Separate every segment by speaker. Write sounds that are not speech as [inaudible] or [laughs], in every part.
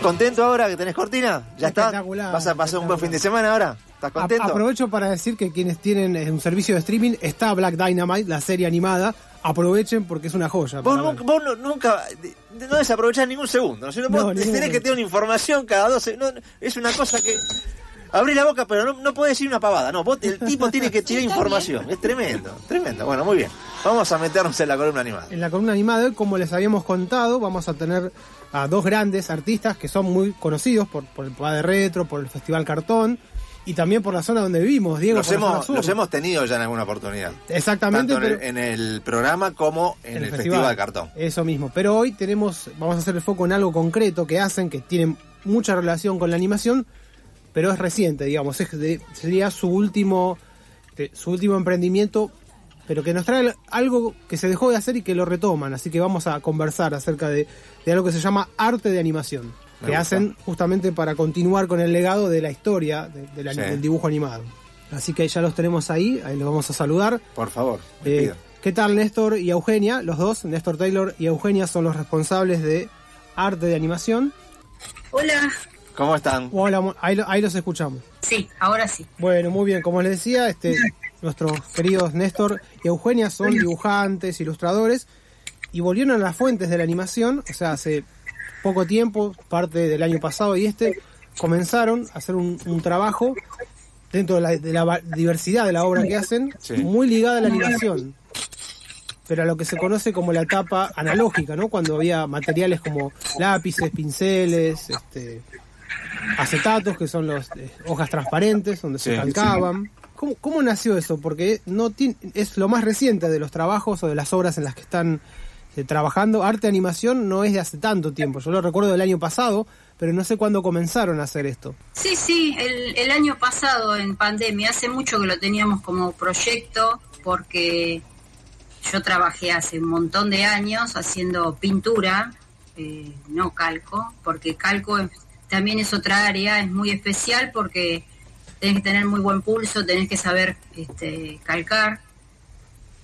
Speaker 1: ¿Estás contento ahora que tenés cortina? ¿Ya está?
Speaker 2: Espectacular,
Speaker 1: ¿Vas a pasar un buen fin de semana ahora? ¿Estás
Speaker 2: A-
Speaker 1: contento?
Speaker 2: aprovecho para decir que quienes tienen eh, un servicio de streaming está Black Dynamite, la serie animada. Aprovechen porque es una joya.
Speaker 1: Vos, nunca, vos no- nunca no desaprovechás ningún segundo. ¿no? Si no,
Speaker 2: No,
Speaker 1: vos
Speaker 2: ningún
Speaker 1: tenés que tener una información cada 12. No, es una cosa que. Abrís la boca, pero no, no podés decir una pavada. No, vos, el tipo tiene que [laughs] tirar información. Es tremendo, tremendo. Bueno, muy bien. Vamos a meternos en la columna animada.
Speaker 2: En la columna animada como les habíamos contado, vamos a tener a dos grandes artistas que son muy conocidos por, por el Padre Retro, por el Festival Cartón y también por la zona donde vivimos, Diego.
Speaker 1: Los hemos, los hemos tenido ya en alguna oportunidad.
Speaker 2: Exactamente,
Speaker 1: Tanto en, el, en el programa como en, el, Festival de Cartón.
Speaker 2: Eso mismo. Pero hoy tenemos, vamos a hacer el foco en algo concreto que hacen, que tienen mucha relación con la animación, pero es reciente, digamos. Es de- sería su último, de- su último emprendimiento, pero que nos trae algo que se dejó de hacer y que lo retoman. Así que vamos a conversar acerca de, de algo que se llama arte de animación,
Speaker 1: Me
Speaker 2: que
Speaker 1: gusta.
Speaker 2: hacen justamente para continuar con el legado de la historia de- de la-
Speaker 1: Sí.
Speaker 2: del dibujo animado. Así que ya los tenemos ahí, ahí los vamos a saludar.
Speaker 1: Por favor,
Speaker 2: Eh,
Speaker 1: pido.
Speaker 2: ¿Qué tal Néstor y Eugenia? Los dos, Néstor Taylor y Eugenia, son los responsables de arte de animación.
Speaker 3: Hola.
Speaker 1: ¿Cómo están?
Speaker 2: Hola, ahí, ahí los escuchamos.
Speaker 3: Sí, ahora sí.
Speaker 2: Bueno, muy bien, como les decía, este, nuestros queridos Néstor y Eugenia son dibujantes, ilustradores, y volvieron a las fuentes de la animación, o sea, hace poco tiempo, parte del año pasado y este, comenzaron a hacer un, un trabajo dentro de la, de la diversidad de la obra que hacen,
Speaker 1: Sí.
Speaker 2: muy ligada a la animación, pero a lo que se conoce como la etapa analógica, ¿no? Cuando había materiales como lápices, pinceles, este, acetatos, que son las hojas transparentes, donde se
Speaker 1: Sí,
Speaker 2: calcaban. ¿Cómo, nació eso? Porque no tiene- es lo más reciente de los trabajos o de las obras en las que están eh, trabajando. Arte animación no es de hace tanto tiempo. Yo lo recuerdo del año pasado, pero no sé cuándo comenzaron a hacer esto.
Speaker 3: Sí, sí, el, año pasado en pandemia, hace mucho que lo teníamos como proyecto porque yo trabajé hace un montón de años haciendo pintura, eh, no calco, porque calco también es otra área, es muy especial porque tenés que tener muy buen pulso, tenés que saber este, calcar.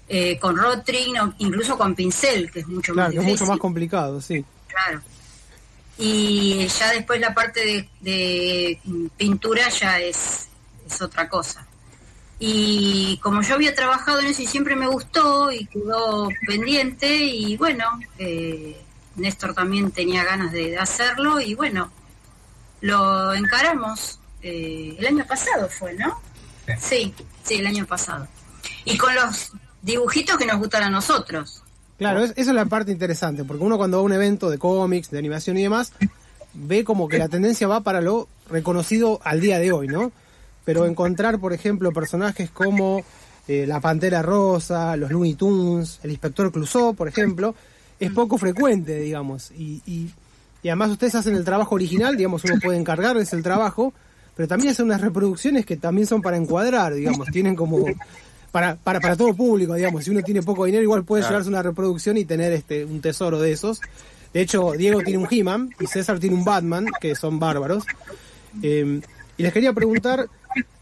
Speaker 3: eh, con rotring incluso con pincel, que es mucho
Speaker 2: Claro,
Speaker 3: más
Speaker 2: que es
Speaker 3: difícil.
Speaker 2: mucho más complicado, sí.
Speaker 3: Claro. Y ya después la parte de, de pintura ya es, es otra cosa. Y como yo había trabajado en eso y siempre me gustó y quedó pendiente y bueno, eh, Néstor también tenía ganas de hacerlo y bueno, lo encaramos. Eh, el año pasado fue, ¿no? Sí, sí, el año pasado. Y con los dibujitos que nos gustan a nosotros.
Speaker 2: Claro, es- esa es la parte interesante, porque uno cuando va a un evento de cómics, de animación y demás, ve como que la tendencia va para lo reconocido al día de hoy, ¿no? Pero encontrar, por ejemplo, personajes como eh, la Pantera Rosa, los Looney Tunes, el Inspector Clouseau, por ejemplo, es poco frecuente, digamos. Y, y- y además ustedes hacen el trabajo original, digamos, uno puede encargarles el trabajo, pero también hacen unas reproducciones que también son para encuadrar, digamos, tienen como para, para, para todo público, digamos. Si uno tiene poco dinero, igual puede
Speaker 1: Claro.
Speaker 2: llevarse una reproducción y tener este un tesoro de esos. De hecho, Diego tiene un He-Man y César tiene un Batman, que son bárbaros. Eh, y les quería preguntar,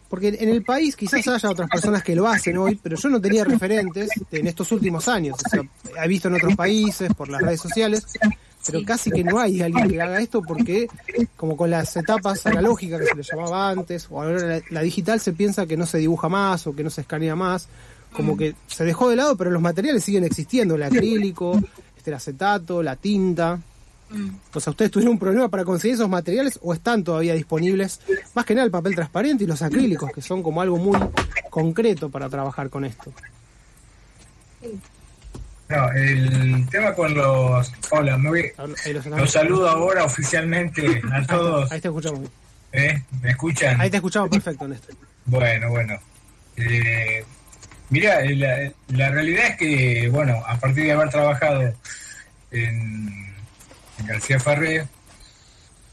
Speaker 2: porque en el país quizás haya otras personas que lo hacen hoy, pero yo no tenía referentes en estos últimos años. O sea, he visto en otros países, por las redes sociales, pero casi que no hay alguien que haga esto porque, como con las etapas analógicas que se le llamaba antes, o ahora la, la digital se piensa que no se dibuja más o que no se escanea más, como que se dejó de lado, pero los materiales siguen existiendo, el acrílico, este, el acetato, la tinta.
Speaker 3: Mm.
Speaker 2: O sea, ¿ustedes tuvieron un problema para conseguir esos materiales o están todavía disponibles? Más que nada el papel transparente y los acrílicos, que son como algo muy concreto para trabajar con esto.
Speaker 4: No, el tema con los... Hola, me voy-
Speaker 2: Ahí los,
Speaker 4: saludo ahora oficialmente a [laughs] todos.
Speaker 2: Ahí te escuchamos.
Speaker 4: ¿eh? ¿Me escuchan?
Speaker 2: Ahí te escuchamos perfecto, Néstor.
Speaker 4: Bueno, bueno. Eh, mira, la, la realidad es que, bueno, a partir de haber trabajado en, en García Farré,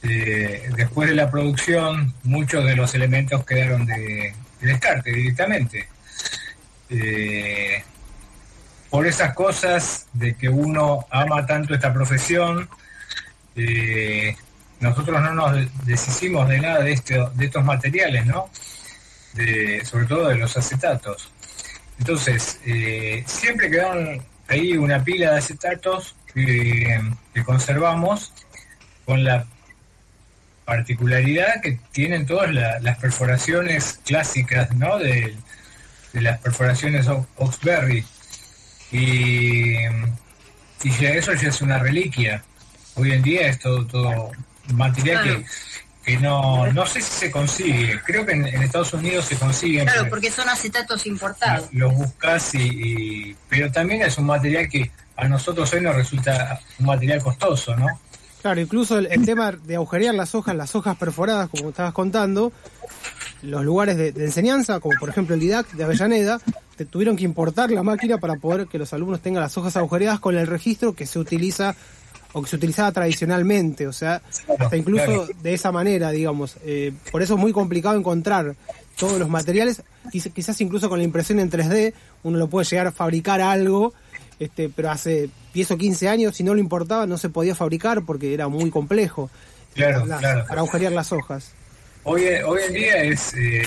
Speaker 4: eh, después de la producción, muchos de los elementos quedaron de, de descarte directamente. Eh, por esas cosas de que uno ama tanto esta profesión, eh, nosotros no nos deshicimos de nada de, este, de estos materiales, ¿no? De, sobre todo de los acetatos. Entonces, eh, siempre quedaron ahí una pila de acetatos que, conservamos con la particularidad que tienen todas las perforaciones clásicas, ¿no? De, las perforaciones Oxberry. Y, y ya eso ya es una reliquia. Hoy en día es todo, todo material que que no, no sé si se consigue. Creo que en, Estados Unidos se consigue.
Speaker 3: Claro, porque son acetatos importados.
Speaker 4: Los buscas y, Pero también es un material que a nosotros hoy nos resulta un material costoso, ¿no?
Speaker 2: Claro, incluso el, tema de agujerear las hojas, las hojas perforadas, como estabas contando, los lugares de, enseñanza, como por ejemplo el DIDAC de Avellaneda, te tuvieron que importar la máquina para poder que los alumnos tengan las hojas agujereadas con el registro que se utiliza o que se utilizaba tradicionalmente, o sea, hasta incluso de esa manera, digamos. Eh, por eso es muy complicado encontrar todos los materiales, quizás incluso con la impresión en 3D uno lo puede llegar a fabricar algo, este, pero hace 10 o 15 años si no lo importaba no se podía fabricar porque era muy complejo
Speaker 4: claro, claro.
Speaker 2: para agujerear las hojas.
Speaker 4: Hoy, hoy en día es... Eh,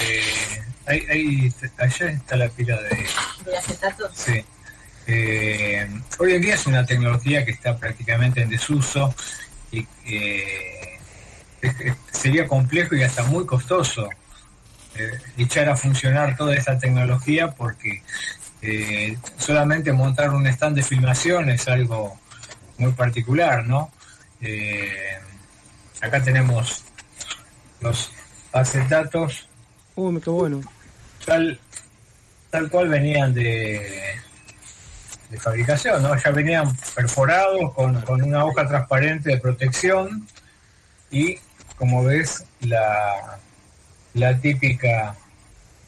Speaker 4: allá está la pila de...
Speaker 3: ¿De acetato?
Speaker 4: Sí. Eh, hoy en día es una tecnología que está prácticamente en desuso y eh, sería complejo y hasta muy costoso eh, echar a funcionar toda esta tecnología porque solamente montar un stand de filmación es algo muy particular, ¿no? acá tenemos los acetatos.
Speaker 2: Uy, qué bueno.
Speaker 4: Tal, tal cual venían de, de fabricación, ¿no? Ya venían perforados con, una hoja transparente de protección y, como ves, la, la típica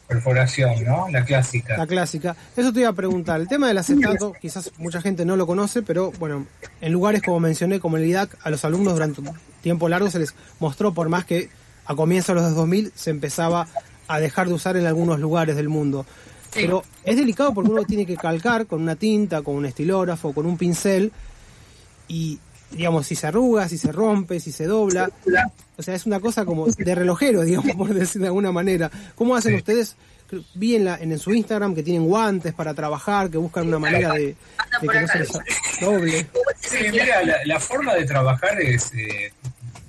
Speaker 4: perforación, ¿no? La clásica.
Speaker 2: La clásica. Eso te iba a preguntar. El tema del acetato, quizás mucha gente no lo conoce, pero bueno, en lugares como mencioné, como el IDAC, a los alumnos durante un tiempo largo se les mostró, por más que a comienzos de los 2000 se empezaba a dejar de usar en algunos lugares del mundo. Pero es delicado porque uno [laughs] tiene que calcar con una tinta, con un estilógrafo, con un pincel y digamos, si se arruga, si se rompe, si se dobla. O sea, es una cosa como de relojero, [laughs] digamos, por decir de alguna manera. ¿Cómo hacen ustedes? Vi en, la, en, su Instagram que tienen guantes para trabajar, que buscan una manera de, que no se les [laughs] doble.
Speaker 4: Sí, mira, la, forma de trabajar es, eh,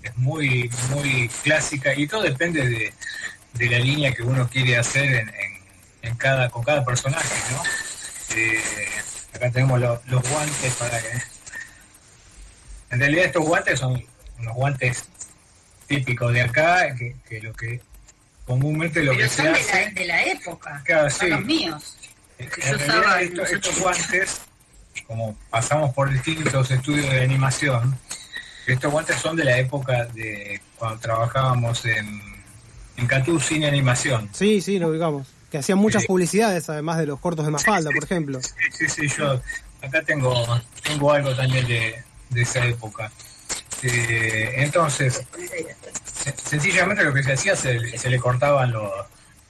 Speaker 4: es muy, muy clásica y todo depende de, de la línea que uno quiere hacer en en cada, con cada personaje, ¿no? Eh, acá tenemos los guantes para que... En realidad estos guantes son unos guantes típicos de acá, que, lo que comúnmente lo que se hace...
Speaker 3: De la, época, claro, sí. los míos.
Speaker 4: En realidad estos, guantes, como pasamos por distintos estudios de animación, estos guantes son de la época de cuando trabajábamos en, en Catú Cine Animación.
Speaker 2: Sí, sí, lo ubicamos que hacían muchas publicidades, además de los cortos de Mafalda, por ejemplo.
Speaker 4: Sí, sí, sí, yo acá tengo, tengo algo también de, esa época. Eh, entonces, sencillamente lo que se hacía, se, se le cortaban los,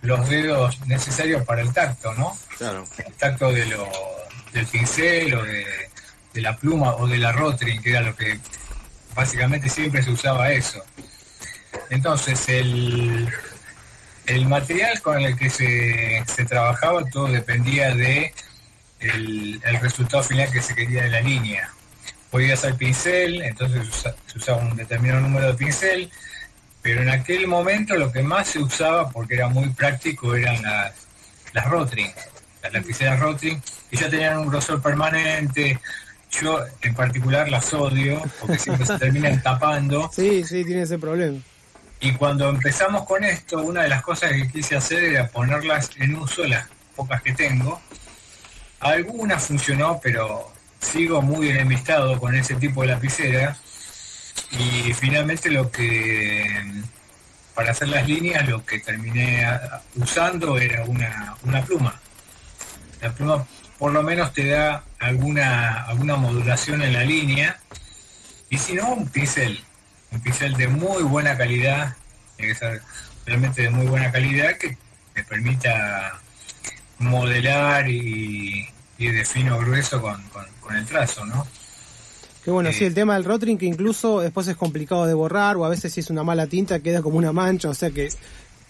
Speaker 4: los dedos necesarios para el tacto, ¿no?
Speaker 1: Claro.
Speaker 4: El tacto de lo, del pincel o de, de la pluma o de la rotring, que era lo que básicamente siempre se usaba eso. Entonces, el, el material con el que se, trabajaba todo dependía de el, resultado final que se quería de la línea. Podía ser pincel, entonces se usaba un determinado número de pincel, pero en aquel momento lo que más se usaba, porque era muy práctico, eran las, las Rotring, las lapiceras Rotring, y ya tenían un grosor permanente. Yo en particular las odio, porque siempre se [laughs] terminan tapando.
Speaker 2: Sí, sí, tiene ese problema.
Speaker 4: Y cuando empezamos con esto, una de las cosas que quise hacer era ponerlas en uso, las pocas que tengo. Algunas funcionó, pero sigo muy enemistado con ese tipo de lapicera. Y finalmente lo que, para hacer las líneas, lo que terminé usando era una, una pluma. La pluma por lo menos te da alguna, alguna modulación en la línea. Y si no, un pincel un pincel de muy buena calidad, tiene que ser realmente de muy buena calidad que me permita modelar y, y de fino grueso con, el trazo, ¿no?
Speaker 2: Qué bueno, sí, el tema del rotring que incluso después es complicado de borrar o a veces si es una mala tinta queda como una mancha, o sea que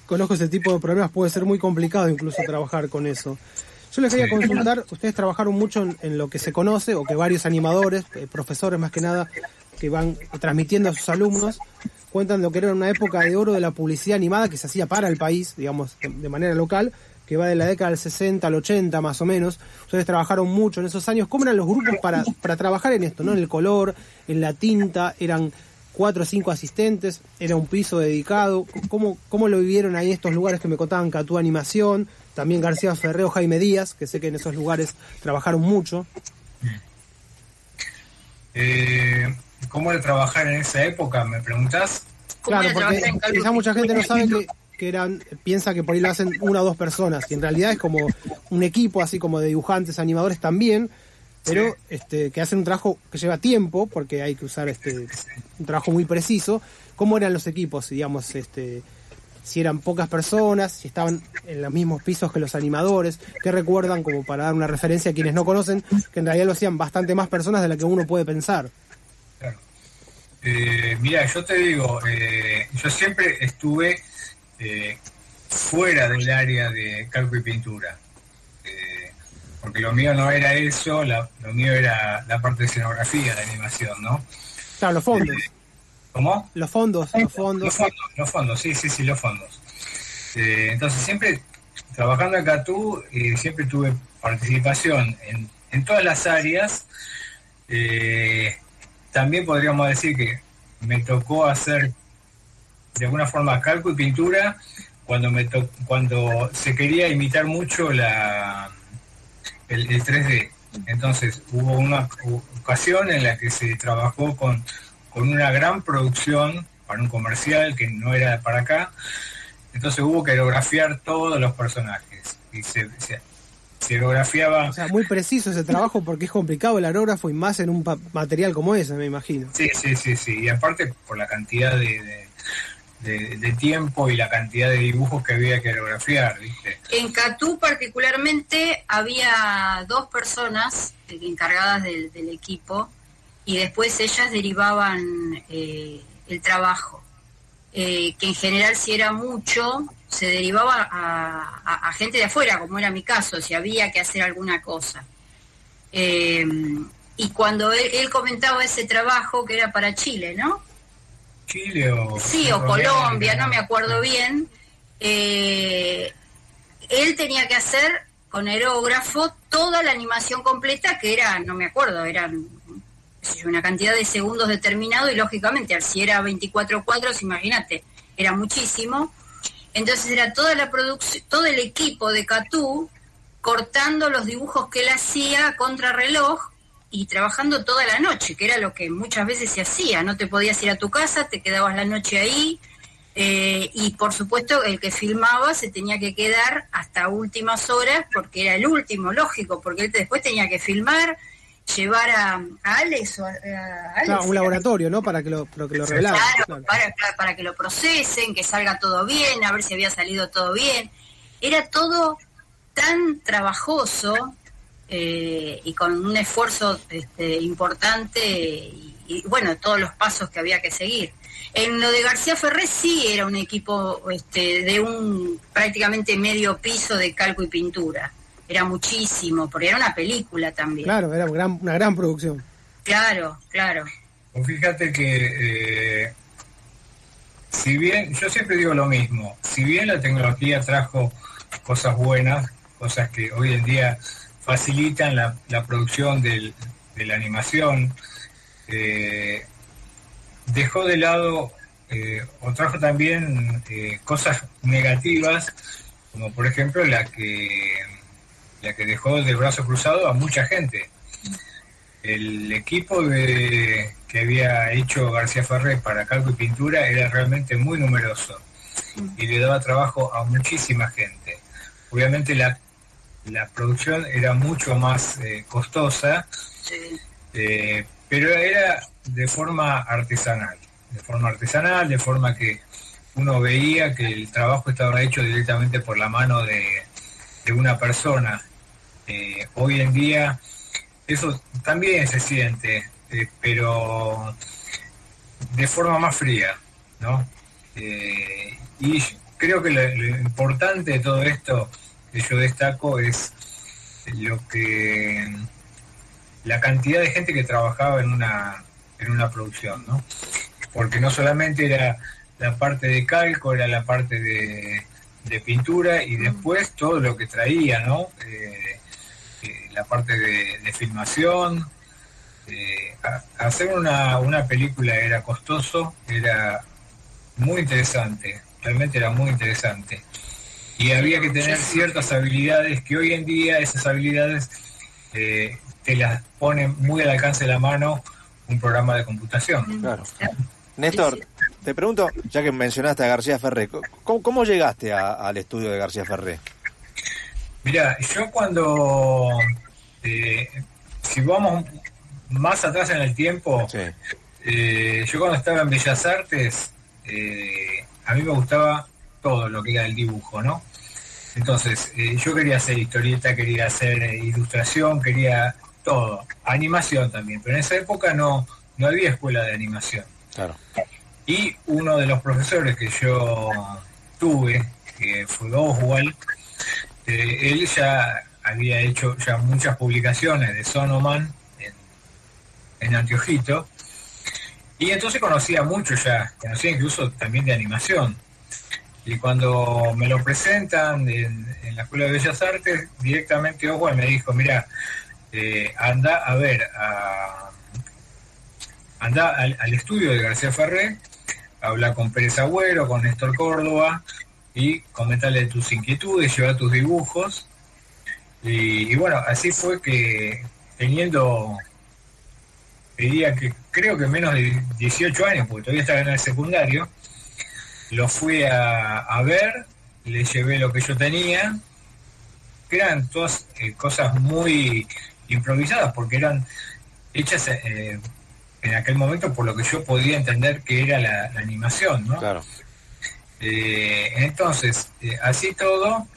Speaker 2: conozco ese tipo de problemas, puede ser muy complicado incluso trabajar con eso. Yo les quería consultar, ustedes trabajaron mucho en, lo que se conoce, o que varios animadores, eh, profesores más que nada, que van transmitiendo a sus alumnos, cuentan lo que era una época de oro de la publicidad animada que se hacía para el país, digamos, de manera local, que va de la década del 60 al 80 más o menos. Ustedes trabajaron mucho en esos años. ¿Cómo eran los grupos para, para trabajar en esto, no? En el color, en la tinta, eran cuatro o cinco asistentes, era un piso dedicado. ¿Cómo, cómo lo vivieron ahí estos lugares que me contaban Catú Animación? También García Ferreo, Jaime Díaz, que sé que en esos lugares trabajaron mucho.
Speaker 4: Eh, ¿Cómo era trabajar en esa época? ¿Me preguntás?
Speaker 2: Claro, porque quizá mucha gente no sabe que, que eran, piensa que por ahí lo hacen una o dos personas, y en realidad es como un equipo, así como de dibujantes, animadores también, pero este, que hacen un trabajo que lleva tiempo, porque hay que usar este un trabajo muy preciso. ¿Cómo eran los equipos, digamos, este, si eran pocas personas, si estaban en los mismos pisos que los animadores? ¿Qué recuerdan, como para dar una referencia a quienes no conocen, que en realidad lo hacían bastante más personas de la que uno puede pensar?
Speaker 4: Eh, mira, yo te digo, eh, yo siempre estuve eh, fuera del área de calco y pintura. Porque lo mío no era eso, la- lo mío era la parte de escenografía, la animación, ¿no?
Speaker 2: Claro, los fondos.
Speaker 4: ¿Cómo?
Speaker 2: Los fondos, los fondos.
Speaker 4: Los fondos, los fondos, sí, sí, sí, los fondos. Entonces, siempre trabajando Catú, eh, siempre tuve participación en, en todas las áreas. Eh, también podríamos decir que me tocó hacer de alguna forma calco y pintura cuando me to- cuando se quería imitar mucho la el, el 3D. Entonces hubo una ocasión en la que se trabajó con, con una gran producción para un comercial que no era para acá. Entonces hubo que aerografiar todos los personajes. Y se, se, se aerografiaba
Speaker 2: O sea, muy preciso ese trabajo porque es complicado el aerógrafo y más en un pa- material como ese, me imagino.
Speaker 4: Sí, sí, sí, sí. Y aparte por la cantidad de, de, de- de tiempo y la cantidad de dibujos que había que aerografiar, ¿viste?
Speaker 3: En Catú particularmente había dos personas encargadas del, del equipo y después ellas derivaban eh, el trabajo, Eh, que en general si era mucho se derivaba a, a- a gente de afuera, como era mi caso, si había que hacer alguna cosa. Eh, y cuando él, él comentaba ese trabajo que era para Chile, ¿no?
Speaker 4: Chile o...
Speaker 3: Sí, o Colombia, no me acuerdo bien. Eh, él tenía que hacer con aerógrafo toda la animación completa, que era, no me acuerdo, eran una cantidad de segundos determinado y lógicamente, si era 24 cuadros, imagínate, era muchísimo. Entonces era toda la producción, todo el equipo de Catú cortando los dibujos que él hacía contra reloj y trabajando toda la noche, que era lo que muchas veces se hacía. No te podías ir a tu casa, te quedabas la noche ahí. eh, y por supuesto el que filmaba se tenía que quedar hasta últimas horas porque era el último, lógico, porque él después tenía que filmar, llevar a, a Alex o a, a Alex,
Speaker 2: Claro, un laboratorio, ¿no? Para que lo, para que lo revelaran.
Speaker 3: Claro,
Speaker 2: claro.
Speaker 3: Para, que lo procesen, que salga todo bien, a ver si había salido todo bien. Era todo tan trabajoso eh, y con un esfuerzo este, importante y, y, bueno, todos los pasos que había que seguir. En lo de García Ferré sí era un equipo este, de un prácticamente medio piso de calco y pintura. Era muchísimo, porque era una película también.
Speaker 2: Claro, era un gran- una gran producción.
Speaker 3: claro. claro.
Speaker 4: Pues fíjate que, eh, si bien, yo siempre digo lo mismo, si bien la tecnología trajo cosas buenas, cosas que hoy en día facilitan la, la producción del- de la animación, eh, dejó de lado eh, o trajo también eh, cosas negativas, como por ejemplo la que, la que dejó de brazo cruzado a mucha gente el equipo de- que había hecho García Ferré para calco y pintura era realmente muy numeroso y le daba trabajo a muchísima gente. Obviamente la, la producción era mucho más eh, costosa,
Speaker 3: Sí.
Speaker 4: eh, pero era de forma artesanal, de forma artesanal, de forma que uno veía que el trabajo estaba hecho directamente por la mano de, de una persona. Eh, hoy en día eso también se siente, eh, pero de forma más fría, ¿no? Eh, y creo que lo, lo importante de todo esto que yo destaco es lo que la cantidad de gente que trabajaba en una en una producción, ¿no? porque no solamente era la parte de calco, era la parte de, de pintura y después todo lo que traía, ¿no? Eh, la parte de, de filmación. Eh, a- hacer una, una película era costoso, era muy interesante, realmente era muy interesante. Y había que tener ciertas habilidades que hoy en día esas habilidades eh, te las pone muy al alcance de la mano un programa de computación.
Speaker 1: Claro. Néstor, te pregunto, ya que mencionaste a García Ferré, ¿cómo, cómo llegaste a- al estudio de García Ferré?
Speaker 4: Mira, yo cuando, si vamos más atrás en el tiempo,
Speaker 1: Sí,
Speaker 4: eh, yo cuando estaba en Bellas Artes, eh, a mí me gustaba todo lo que era el dibujo, ¿no? Entonces, eh, yo quería hacer historieta, quería hacer ilustración, quería todo, animación también, pero en esa época no, no había escuela de animación.
Speaker 1: claro.
Speaker 4: Y uno de los profesores que yo tuve, que fue Oswald, él ya había hecho ya muchas publicaciones de Sonoman en, en y entonces conocía mucho ya, conocía incluso también de animación. Y cuando me lo presentan en, la Escuela de Bellas Artes, directamente Oswald me dijo, mira, eh, anda a ver, anda al, estudio de García Ferré, habla con Pérez Agüero, con Néstor Córdoba y comentale tus inquietudes, lleva tus dibujos. Y, y bueno, así fue que teniendo, diría que creo que menos de 18 años, porque todavía estaba en el secundario, lo fui a, a ver, le llevé lo que yo tenía, que eran todas eh, cosas muy improvisadas, porque eran hechas eh, en aquel momento por lo que yo podía entender que era la, la animación, ¿no?
Speaker 1: Claro.
Speaker 4: Eh, entonces, así todo,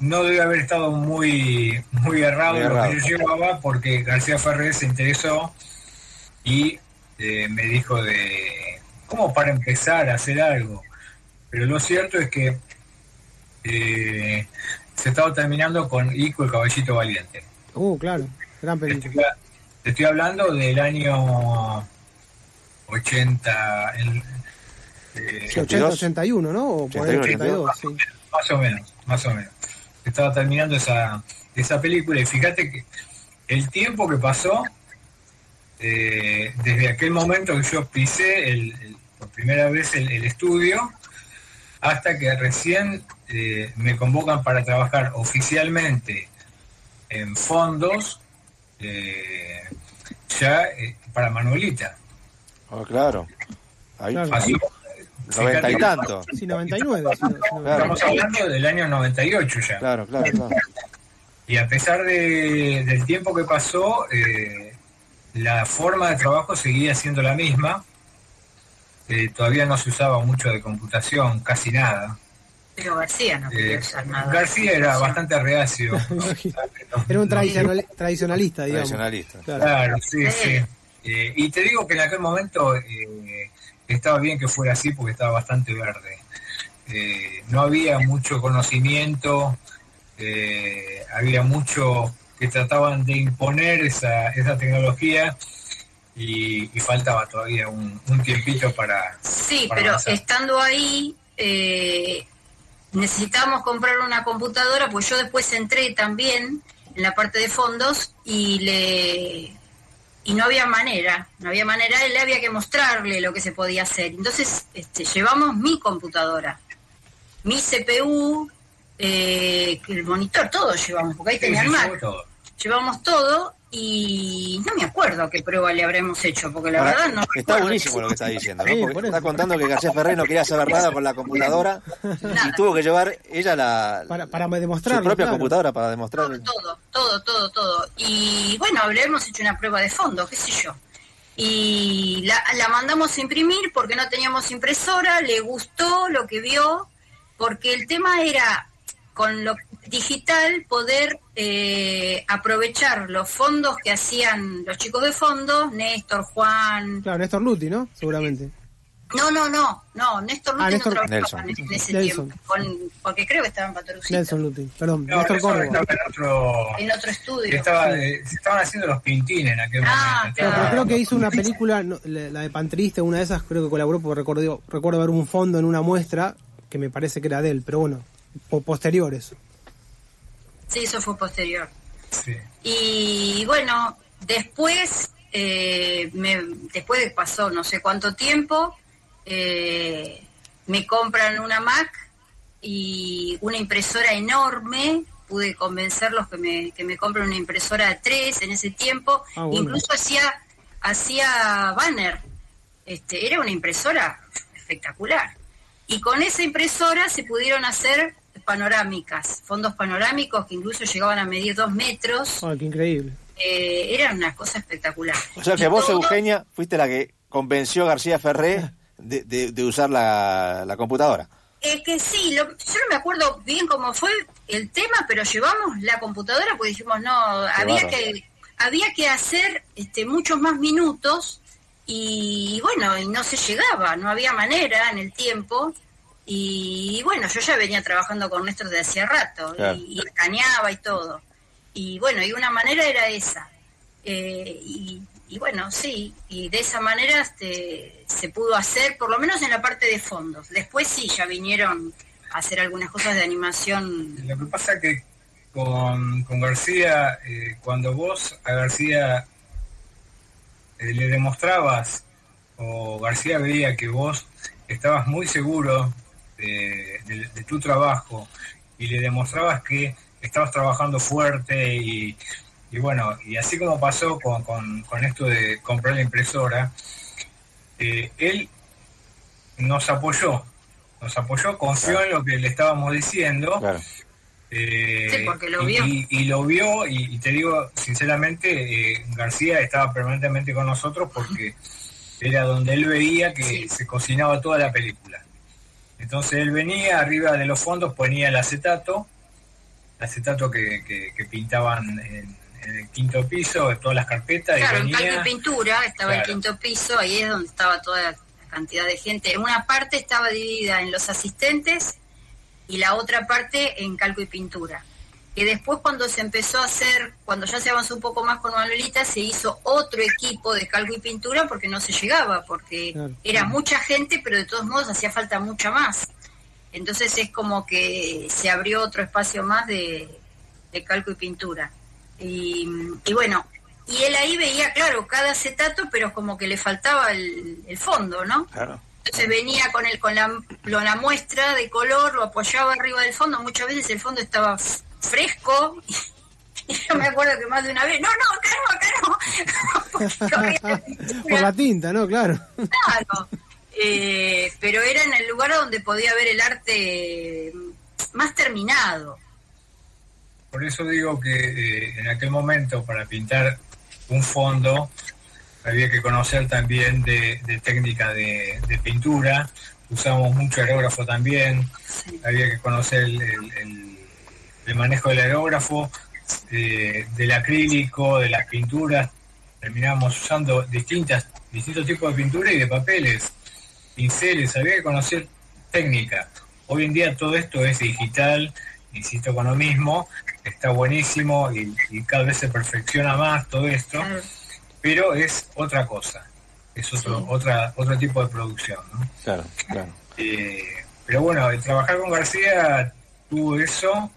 Speaker 4: no debe haber estado muy, muy errado
Speaker 1: Muy
Speaker 4: lo que yo llevaba, porque García Ferrer se interesó y eh, me dijo de cómo para empezar a hacer algo. Pero lo cierto es que eh, se estaba terminando con Ico el Caballito Valiente.
Speaker 2: Uh, claro, gran película.
Speaker 4: estoy, te estoy hablando del año 80, el, eh,
Speaker 2: Sí, 80, 81, ¿no? O por ahí
Speaker 1: 81,
Speaker 2: 82, sí.
Speaker 4: más o menos, más o menos estaba terminando esa, esa película y fíjate que el tiempo que pasó eh, desde aquel momento que yo pisé el, por primera vez el, estudio hasta que recién eh, me convocan para trabajar oficialmente en fondos eh, ya para Manuelita.
Speaker 1: Oh, claro. Ahí. 90 y tanto.
Speaker 2: Sí, 99.
Speaker 4: Estamos hablando del año 98 ya.
Speaker 1: Claro, claro, claro.
Speaker 4: Y a pesar de, del tiempo que pasó, eh, la forma de trabajo seguía siendo la misma. Eh, todavía no se usaba mucho de computación, casi nada.
Speaker 3: Pero García no quería
Speaker 4: eh,
Speaker 3: usar nada.
Speaker 4: García era bastante reacio. [laughs]
Speaker 2: era un tradicionalista, digamos.
Speaker 1: Tradicionalista.
Speaker 2: Claro,
Speaker 4: sí, sí. Y te digo que en aquel momento estaba bien que fuera así porque estaba bastante verde. Eh, no había mucho conocimiento, eh, había mucho que trataban de imponer esa, esa tecnología y, y faltaba todavía un, un tiempito para...
Speaker 3: Sí,
Speaker 4: para
Speaker 3: pero
Speaker 4: avanzar.
Speaker 3: estando ahí, eh, necesitábamos comprar una computadora, pues yo después entré también en la parte de fondos y le y no había manera, no había manera, él había que mostrarle lo que se podía hacer. Entonces, este, llevamos mi computadora, mi CPU, eh, el monitor, todo llevamos, porque ahí
Speaker 4: Sí,
Speaker 3: tenía el Mac.
Speaker 4: todo.
Speaker 3: Llevamos todo y no me acuerdo qué prueba le habremos hecho, porque la
Speaker 1: Ahora,
Speaker 3: verdad no
Speaker 1: está
Speaker 3: recuerdo.
Speaker 1: buenísimo lo que está diciendo, ¿no? Porque está contando que García Ferré no quería saber nada con la computadora y tuvo que llevar ella la
Speaker 2: Para, para
Speaker 1: su
Speaker 2: demostrarlo.
Speaker 1: propia
Speaker 2: claro.
Speaker 1: computadora para demostrar.
Speaker 3: Todo, todo, todo, todo, todo. Y bueno, habremos hecho una prueba de fondo, qué sé yo. Y la, la mandamos a imprimir porque no teníamos impresora, le gustó lo que vio, porque el tema era con lo digital poder eh, aprovechar los fondos que hacían los chicos de fondos, Néstor, Juan,
Speaker 2: Claro, Néstor Luti, ¿no? Seguramente.
Speaker 3: No, no, no, no, Néstor Luti
Speaker 2: Ah, Néstor-
Speaker 3: no trabajaba
Speaker 1: Nelson.
Speaker 3: en, ese
Speaker 2: Nelson.
Speaker 3: tiempo, con- porque creo que estaba en Patorucito,
Speaker 2: Nelson Luti, perdón,
Speaker 4: No,
Speaker 2: Néstor
Speaker 4: estaba en otro.
Speaker 3: en otro estudio.
Speaker 4: Estaba, eh, se estaban haciendo los pintines en aquel
Speaker 3: Ah,
Speaker 4: momento.
Speaker 2: No, pero
Speaker 3: claro.
Speaker 2: creo que hizo una película, no, la de Pantriste, una de esas, creo que colaboró porque recuerdo, recuerdo ver un fondo en una muestra que me parece que era de él, pero bueno, po- posteriores.
Speaker 3: Sí, eso fue posterior.
Speaker 4: Sí.
Speaker 3: Y bueno, después, eh, me, después de pasó no sé cuánto tiempo, eh, me compran una Mac y una impresora enorme. Pude convencerlos que me, que me compren una impresora de tres en ese tiempo.
Speaker 2: Ah, bueno.
Speaker 3: Incluso hacía, hacía banner. Este, era una impresora espectacular. Y con esa impresora se pudieron hacer panorámicas, fondos panorámicos que incluso llegaban a medir dos metros.
Speaker 2: Ay, qué increíble.
Speaker 3: Eh, era una cosa espectacular.
Speaker 1: O sea que
Speaker 3: Y
Speaker 1: vos,
Speaker 3: todo-
Speaker 1: Eugenia, fuiste la que convenció a García Ferré de, de- de usar la, la computadora.
Speaker 3: Es que sí, lo- yo no me acuerdo bien cómo fue el tema, pero llevamos la computadora porque dijimos, no, había que, había que hacer este, muchos más minutos y bueno, y no se llegaba, no había manera en el tiempo. Y bueno, yo ya venía trabajando con Néstor de hacía rato
Speaker 1: Claro.
Speaker 3: y, y escaneaba y todo. Y bueno, y una manera era esa. Eh, y, y bueno, sí, y de esa manera este, se pudo hacer, por lo menos en la parte de fondos. Después sí, ya vinieron a hacer algunas cosas de animación.
Speaker 4: Lo que pasa es que con, con García, eh, cuando vos a García eh, le demostrabas, o García veía que vos estabas muy seguro de, de- de tu trabajo y le demostrabas que estabas trabajando fuerte y, y bueno, y así como pasó con, con- con esto de comprar la impresora, eh, él nos apoyó, nos apoyó, confió en lo que le estábamos diciendo.
Speaker 1: Claro.
Speaker 4: Eh,
Speaker 3: Sí, porque lo
Speaker 4: y-
Speaker 3: vio.
Speaker 4: Y, y lo vio, y, y te digo sinceramente, eh, García estaba permanentemente con nosotros porque era donde él veía que
Speaker 3: Sí.
Speaker 4: se cocinaba toda la película. Entonces él venía, arriba de los fondos ponía el acetato, el acetato que, que- que pintaban en, en el quinto piso, todas las carpetas,
Speaker 3: Claro,
Speaker 4: y
Speaker 3: en
Speaker 4: venía...
Speaker 3: calco y pintura estaba el quinto piso, ahí es donde estaba toda la cantidad de gente. Una parte estaba dividida en los asistentes y la otra parte en calco y pintura. Que después cuando se empezó a hacer, cuando ya se avanzó un poco más con Manuelita, se hizo otro equipo de calco y pintura porque no se llegaba, porque
Speaker 2: Claro.
Speaker 3: era mucha gente, pero de todos modos hacía falta mucha más. Entonces es como que se abrió otro espacio más de, de calco y pintura. Y, y bueno, y él ahí veía, claro, cada acetato, pero como que le faltaba el, el fondo, ¿no?
Speaker 1: Claro.
Speaker 3: Entonces venía con el con la, con la muestra de color, lo apoyaba arriba del fondo. Muchas veces el fondo estaba fresco. Y [laughs] yo me acuerdo que más de una vez, no, no, acá no, no.
Speaker 2: Por la tinta, ¿no? Claro.
Speaker 3: Claro. Eh, pero era en el lugar donde podía ver el arte más terminado.
Speaker 4: Por eso digo que eh, en aquel momento para pintar un fondo había que conocer también de, de técnica de, de pintura, usamos mucho aerógrafo también,
Speaker 3: Sí.
Speaker 4: había que conocer el, el- el- el manejo del aerógrafo, eh, del acrílico, de las pinturas, terminábamos usando distintas, distintos tipos de pintura y de papeles, pinceles, había que conocer técnica. Hoy en día todo esto es digital, insisto con lo mismo, está buenísimo y, y cada vez se perfecciona más todo esto,
Speaker 3: Claro.
Speaker 4: pero es otra cosa, es otro,
Speaker 3: Sí.
Speaker 4: otra, otro tipo de producción. ¿no?
Speaker 1: Claro, claro.
Speaker 4: Eh, pero bueno, el trabajar con García tuvo eso,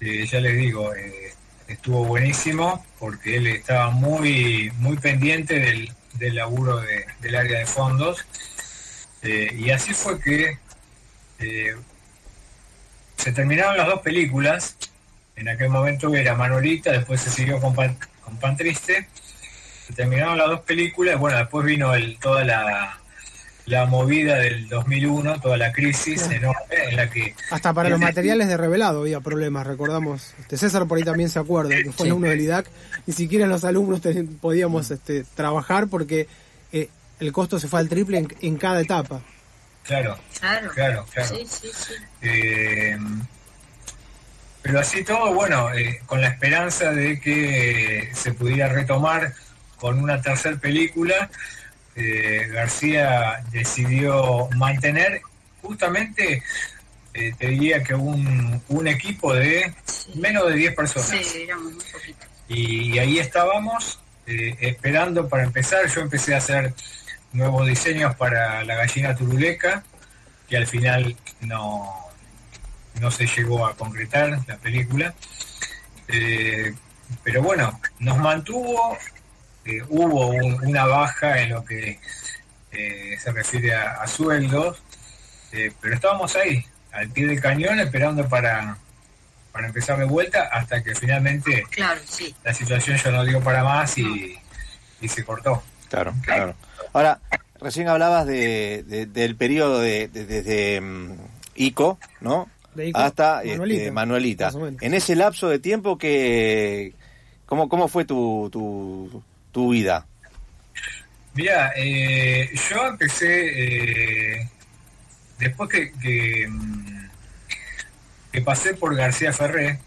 Speaker 4: eh, ya les digo, eh, estuvo buenísimo porque él estaba muy, muy pendiente del, del laburo de- del área de fondos. Eh, y así fue que eh, se terminaron las dos películas, en aquel momento era Manolita, después se siguió con Pan, con Pan Triste, se terminaron las dos películas, bueno, después vino el, toda la, la movida del 2001, toda la crisis enorme en la que
Speaker 2: Hasta para los materiales de revelado había problemas, recordamos. Este César por ahí también se acuerda, que fue
Speaker 1: Sí.
Speaker 2: alumno del IDAC. Ni siquiera los alumnos ten- podíamos este, trabajar porque eh, el costo se fue al triple en, en cada etapa.
Speaker 4: Claro,
Speaker 3: Claro.
Speaker 4: claro, claro.
Speaker 3: Sí, sí, sí.
Speaker 4: Eh, pero así todo, bueno, eh, con la esperanza de que se pudiera retomar con una tercera película, eh, García decidió mantener justamente, eh, te diría que un, un equipo de menos de 10 personas.
Speaker 3: Sí, poquitos.
Speaker 4: Y ahí estábamos eh, esperando para empezar. Yo empecé a hacer nuevos diseños para la gallina turuleca, que al final no, no se llegó a concretar la película. Pero bueno, nos mantuvo, eh, hubo un- una baja en lo que eh, se refiere a, a sueldos, eh, pero estábamos ahí, al pie del cañón, esperando para, para empezar de vuelta hasta que finalmente
Speaker 3: Claro, sí.
Speaker 4: la situación ya no dio para más y, y se cortó.
Speaker 1: Claro, claro. Ahora, recién hablabas de, de- del periodo de, de- desde mm, ICO, ¿no?
Speaker 2: De Ico,
Speaker 1: Hasta este,
Speaker 2: Manuelita,
Speaker 1: Manuelita.
Speaker 2: o menos.
Speaker 1: En ese lapso de tiempo que ¿cómo, cómo fue tu, tu, tu vida?
Speaker 4: Mira, eh, yo empecé, eh, después que, que, mm, que pasé por García Ferré,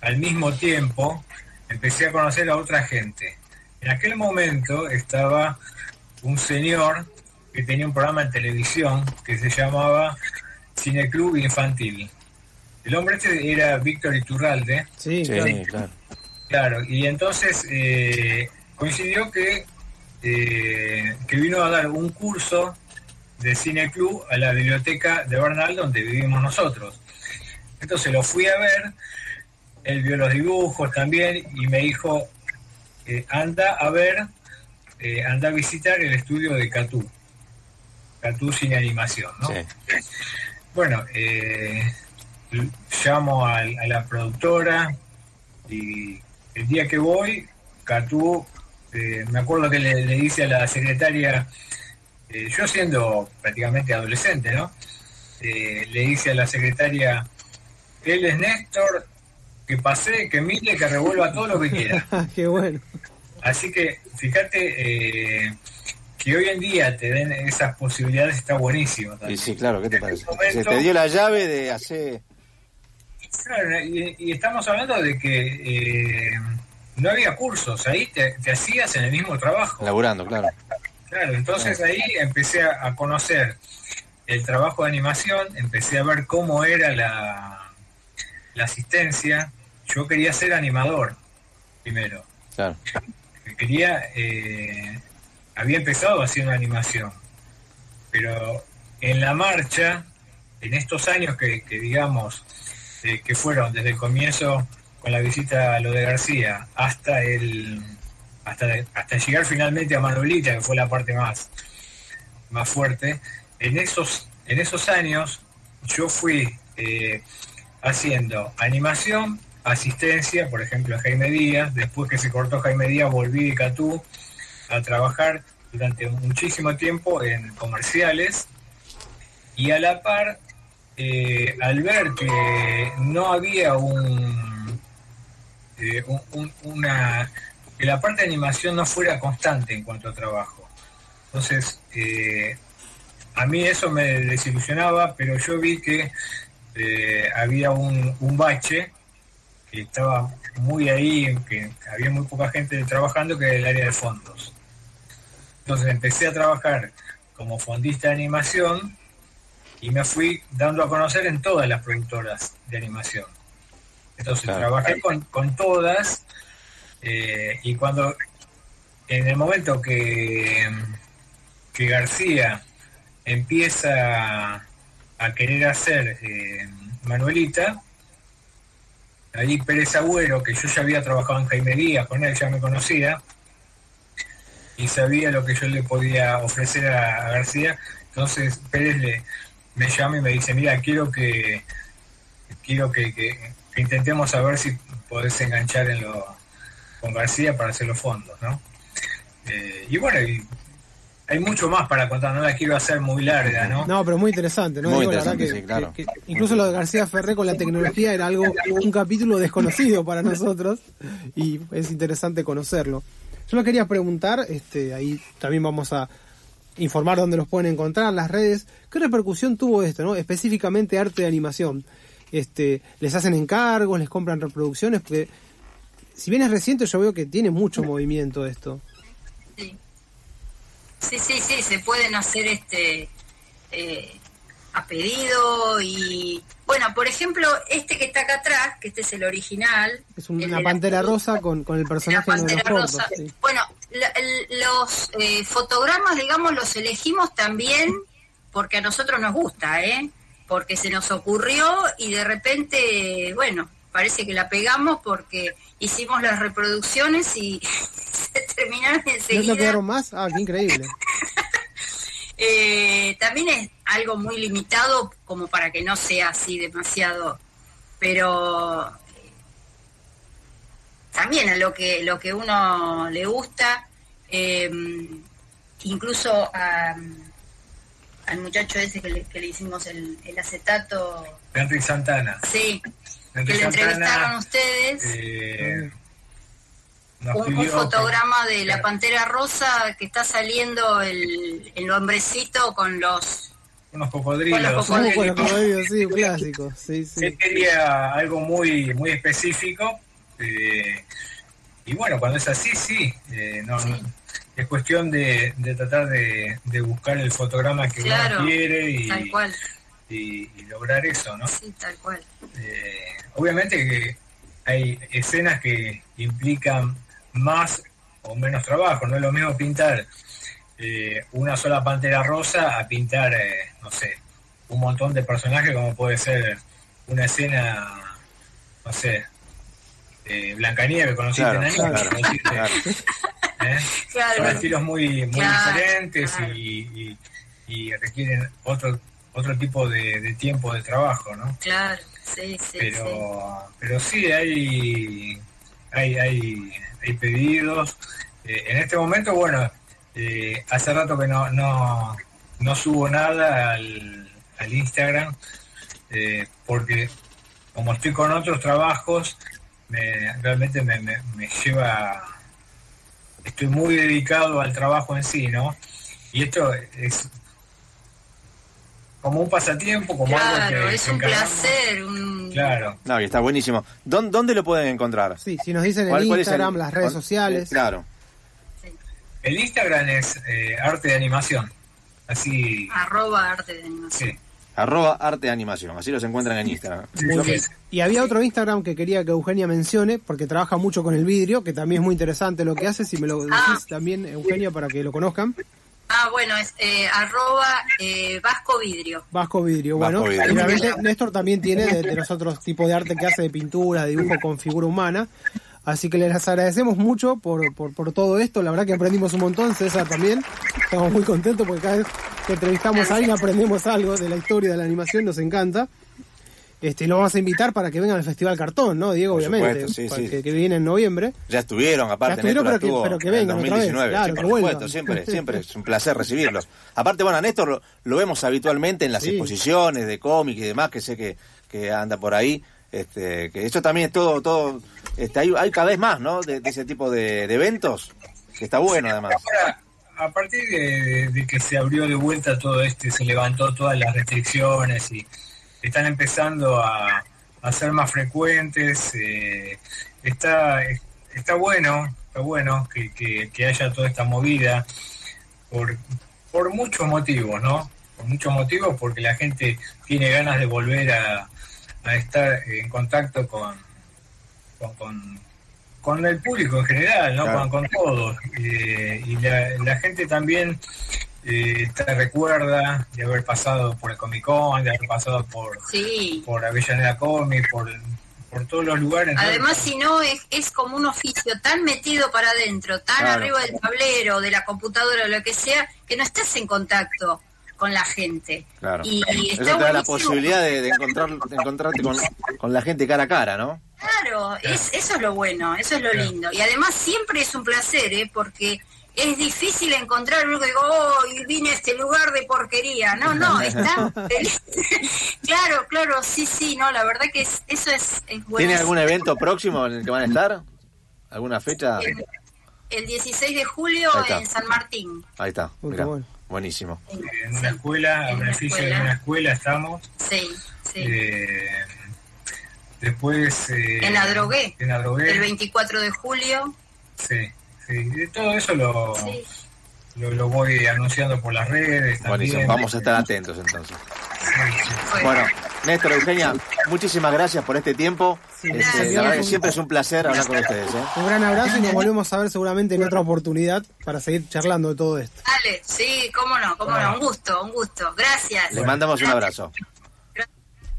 Speaker 4: al mismo tiempo empecé a conocer a otra gente. En aquel momento estaba un señor que tenía un programa en televisión que se llamaba Cineclub Infantil. El hombre este era Víctor Iturralde,
Speaker 2: Sí,
Speaker 1: Sí,
Speaker 2: claro.
Speaker 1: claro.
Speaker 4: Claro, y entonces eh, coincidió que, eh, que vino a dar un curso de Cine Club a la biblioteca de Bernal donde vivimos nosotros. Entonces lo fui a ver, él vio los dibujos también y me dijo, eh, anda a ver, eh, anda a visitar el estudio de Catú, Catú Cine Animación, ¿no?
Speaker 1: Sí.
Speaker 4: Bueno, eh, llamo a, la productora y el día que voy, Catú, eh, me acuerdo que le, le dice a la secretaria, eh, yo siendo prácticamente adolescente, ¿no? Eh, le dice a la secretaria, él es Néstor, que pase, que mire, que revuelva todo lo que quiera. [laughs]
Speaker 2: Qué bueno.
Speaker 4: Así que fíjate eh, que hoy en día te den esas posibilidades está buenísimo.
Speaker 1: Y
Speaker 4: también.
Speaker 1: sí, claro, ¿qué te
Speaker 4: En
Speaker 1: parece?
Speaker 4: momento-
Speaker 1: Se te dio la llave de hacer...
Speaker 4: Claro, y, y estamos hablando de que eh, no había cursos, ahí te, te hacías en el mismo trabajo.
Speaker 1: Laburando, claro.
Speaker 4: Claro, entonces ahí empecé a, a conocer el trabajo de animación, empecé a ver cómo era la, la asistencia. Yo quería ser animador primero.
Speaker 1: Claro.
Speaker 4: quería, eh, había empezado haciendo animación, pero en la marcha, en estos años que, que digamos, eh, que fueron desde el comienzo la visita a lo de García hasta el hasta, hasta llegar finalmente a Manuelita, que fue la parte más, más fuerte, en esos, en esos años yo fui eh, haciendo animación, asistencia, por ejemplo, a Jaime Díaz. Después que se cortó Jaime Díaz, volví de Catú a trabajar durante muchísimo tiempo en comerciales. Y a la par, eh, al ver que no había un, eh, un- un- una. que la parte de animación no fuera constante en cuanto a trabajo. Entonces, eh, a mí eso me desilusionaba, pero yo vi que eh, había un, un bache que estaba muy ahí, que había muy poca gente trabajando, que era el área de fondos. Entonces empecé a trabajar como fondista de animación y me fui dando a conocer en todas las productoras de animación. Entonces
Speaker 1: Claro.
Speaker 4: trabajé con, con todas eh, y cuando en el momento que, que García empieza a querer hacer eh, Manuelita, ahí Pérez Agüero, que yo ya había trabajado en Jaime Díaz, con él ya me conocía, y sabía lo que yo le podía ofrecer a, a García, entonces Pérez le, me llama y me dice, mira, quiero que quiero que, que- intentemos saber si podés enganchar en lo, con García para hacer los fondos, ¿no? Eh, y bueno, y hay mucho más para contar, no la quiero hacer muy larga, ¿no?
Speaker 2: No, pero muy interesante, ¿no?
Speaker 1: Muy
Speaker 2: Digo, la
Speaker 1: interesante,
Speaker 2: verdad que-
Speaker 1: sí, claro.
Speaker 2: que- que incluso lo de García Ferré con la tecnología era algo, un capítulo desconocido para nosotros y es interesante conocerlo. Yo le quería preguntar, este, ahí también vamos a informar dónde los pueden encontrar, las redes. ¿Qué repercusión tuvo esto, no? Específicamente arte de animación. Este, les hacen encargos, les compran reproducciones, porque si bien es reciente, yo veo que tiene mucho movimiento esto.
Speaker 3: Sí. Sí, sí, sí, se pueden hacer este eh, a pedido y bueno, por ejemplo, este que está acá atrás, que este es el original.
Speaker 2: Es
Speaker 3: el
Speaker 2: una
Speaker 3: la-
Speaker 2: pantera rosa con, con el
Speaker 3: la
Speaker 2: personaje de los
Speaker 3: Pantera
Speaker 2: cortos.
Speaker 3: Rosa.
Speaker 2: sí.
Speaker 3: Bueno, la- el- los eh, fotogramas, digamos, los elegimos también porque a nosotros nos gusta, ¿eh? Porque se nos ocurrió y de repente, bueno, parece que la pegamos porque hicimos las reproducciones y [laughs] se terminaron
Speaker 2: ¿No,
Speaker 3: enseguida.
Speaker 2: no quedaron más? Ah, qué increíble. [laughs]
Speaker 3: Eh, también es algo muy limitado como para que no sea así demasiado, pero eh, también a lo que lo que uno le gusta, eh, incluso a- al muchacho ese que le, que le hicimos el, el acetato,
Speaker 4: Enrique Santana.
Speaker 3: sí, que le entrevistaron ustedes.
Speaker 4: eh,
Speaker 3: un, un
Speaker 4: pidió que-
Speaker 3: fotograma de la pantera rosa que está saliendo el, el hombrecito con los
Speaker 4: unos cocodrilos.
Speaker 3: Con los
Speaker 2: Somos con
Speaker 3: cocodrilos.
Speaker 2: los cocodrilos, sí, [laughs] un clásico. Sí, sí.
Speaker 4: Él quería algo muy muy específico. eh, y bueno, cuando es así, sí. eh, no,
Speaker 3: Sí.
Speaker 4: no- es cuestión de, de tratar de, de buscar el fotograma que
Speaker 3: Claro,
Speaker 4: uno quiere y,
Speaker 3: tal cual,
Speaker 4: y- y lograr eso, ¿no?
Speaker 3: sí, tal cual.
Speaker 4: Eh, obviamente que hay escenas que implican más o menos trabajo, no es lo mismo pintar eh, una sola pantera rosa a pintar, eh, no sé, un montón de personajes como puede ser una escena, no sé, eh, Blancanieves, conociste
Speaker 1: Claro,
Speaker 4: Nanita?
Speaker 1: claro,
Speaker 4: Conociste,
Speaker 1: claro.
Speaker 4: ¿eh? [laughs]
Speaker 3: Claro,
Speaker 4: Son estilos muy, muy
Speaker 3: Claro,
Speaker 4: diferentes
Speaker 3: claro.
Speaker 4: y, y- y requieren otro otro tipo de, de tiempo de trabajo, ¿no?
Speaker 3: claro, sí, sí,
Speaker 4: pero pero sí hay hay hay, hay pedidos Eh, en este momento bueno eh, hace rato que no no no subo nada al, al Instagram eh, porque como estoy con otros trabajos me, realmente me, me, me lleva estoy muy dedicado al trabajo en sí no y esto es como un pasatiempo como algo
Speaker 3: Claro,
Speaker 4: que
Speaker 3: es un placer, un...
Speaker 4: claro
Speaker 1: No, y está buenísimo. ¿Dónde, dónde lo pueden encontrar?
Speaker 2: Sí, si nos dicen
Speaker 1: ¿Cuál-
Speaker 2: el
Speaker 1: cuál es el-
Speaker 2: Instagram, las redes
Speaker 1: cuál-
Speaker 2: sociales.
Speaker 1: Claro.
Speaker 4: El Instagram es eh, arte de animación. Así,
Speaker 3: arroba arte de animación.
Speaker 4: sí.
Speaker 1: Arroba arte animación. Así los encuentran en Instagram.
Speaker 2: Y había otro Instagram que quería que Eugenia mencione, porque trabaja mucho con el vidrio, que también es muy interesante lo que hace. Si me lo decís
Speaker 3: Ah.
Speaker 2: también, Eugenia, para que lo conozcan.
Speaker 3: Ah, bueno, es eh, arroba eh, Vasco Vidrio.
Speaker 2: Vasco Vidrio,
Speaker 1: Vasco
Speaker 2: bueno.
Speaker 1: Vidrio.
Speaker 2: Y realmente Néstor también tiene de, de los otros tipos de arte que hace de pintura, de dibujo con figura humana. Así que les agradecemos mucho por, por, por todo esto. La verdad que aprendimos un montón, César también. Estamos muy contentos porque cada vez que entrevistamos a alguien aprendemos algo de la historia de la animación, nos encanta. Este, y lo vamos a invitar para que vengan al Festival Cartón, ¿no, Diego?
Speaker 1: Por
Speaker 2: Obviamente,
Speaker 1: supuesto, sí,
Speaker 2: para
Speaker 1: sí.
Speaker 2: Que, que viene en noviembre.
Speaker 1: Ya estuvieron, aparte,
Speaker 2: Ya estuvieron,
Speaker 1: Néstor
Speaker 2: pero que-
Speaker 1: estuvo
Speaker 2: pero que
Speaker 1: en el
Speaker 2: vengan otra vez,
Speaker 1: 2019.
Speaker 2: claro,
Speaker 1: sí, por supuesto, siempre, siempre es un placer recibirlos. Aparte, bueno, a Néstor lo, lo vemos habitualmente en las
Speaker 2: Sí.
Speaker 1: exposiciones de cómic y demás, que sé que, que anda por ahí. Este, que eso también es todo, todo, este, hay, cada vez más, ¿no? De, ese tipo de, eventos, que está bueno además.
Speaker 4: Ahora, a partir de, de que se abrió de vuelta todo este, se levantó todas las restricciones y están empezando a, a ser más frecuentes, eh, está, está bueno, está bueno que, que- que haya toda esta movida por, por muchos motivos, ¿no? Por muchos motivos, porque la gente tiene ganas de volver a, a estar en contacto con, con, con, con el público en general, ¿no?
Speaker 1: Claro.
Speaker 4: Con, con todos. Eh, y la, la gente también eh, te recuerda de haber pasado por el Comic Con, de haber pasado por,
Speaker 3: Sí.
Speaker 4: por Avellaneda Comic, por, por todos los lugares.
Speaker 3: Además, si no, es, es como un oficio tan metido para adentro, tan
Speaker 1: Claro.
Speaker 3: arriba del tablero, de la computadora, o lo que sea, que no estás en contacto con la gente.
Speaker 1: Claro.
Speaker 3: Y, y
Speaker 1: Eso te da la posibilidad de, de encontrar, de encontrarte con, con la gente cara a cara, ¿no?
Speaker 3: Claro, es, eso es lo bueno, eso es lo
Speaker 4: Claro.
Speaker 3: lindo. Y además siempre es un placer, ¿eh? porque es difícil encontrar uno que digo, oh, y vine a este lugar de porquería. No, no, [laughs] está feliz. [laughs] claro, claro, sí, sí, no, la verdad que es, eso es, es bueno.
Speaker 1: ¿Tiene algún evento próximo en el que van a estar? ¿Alguna fecha?
Speaker 3: El, el 16 de julio en San Martín.
Speaker 1: Ahí está,
Speaker 2: Muy
Speaker 1: mirá,
Speaker 2: bueno.
Speaker 1: buenísimo.
Speaker 4: en una escuela, a
Speaker 3: En una
Speaker 4: beneficio de una escuela estamos.
Speaker 3: Sí, sí.
Speaker 4: Eh, después... eh,
Speaker 3: En Adrogué.
Speaker 4: En
Speaker 3: el
Speaker 4: Adrogué.
Speaker 3: 24 de julio.
Speaker 4: Sí, sí. de Todo eso lo,
Speaker 3: Sí.
Speaker 4: lo, lo voy anunciando por las redes.
Speaker 1: Buenísimo,
Speaker 4: también.
Speaker 1: vamos a estar atentos entonces. Bueno, Néstor, Eugenia, muchísimas gracias por este tiempo. Este,
Speaker 3: Gracias.
Speaker 1: la verdad que siempre es un placer hablar con ustedes. ¿eh?
Speaker 2: Un gran abrazo y nos volvemos a ver seguramente en otra oportunidad para seguir charlando de todo esto.
Speaker 3: Dale, sí, cómo no, cómo no, un gusto, un gusto. Gracias.
Speaker 1: Les mandamos un abrazo.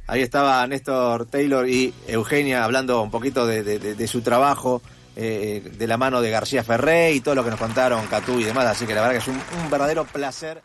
Speaker 1: Ahí estaba Néstor Taylor y Eugenia hablando un poquito de, su trabajo, eh, de la mano de García Ferré y todo lo que nos contaron Catú y demás. Así que la verdad que es un verdadero placer.